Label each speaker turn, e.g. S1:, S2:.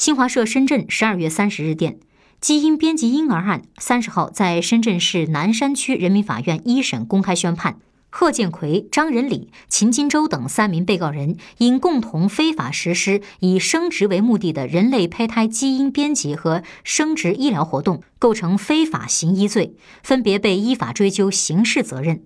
S1: 新华社深圳十二月三十日电，基因编辑婴儿案三十号在深圳市南山区人民法院一审公开宣判。贺建奎、张仁礼、秦金洲等三名被告人因共同非法实施以生殖为目的的人类胚胎基因编辑和生殖医疗活动，构成非法行医罪，分别被依法追究刑事责任。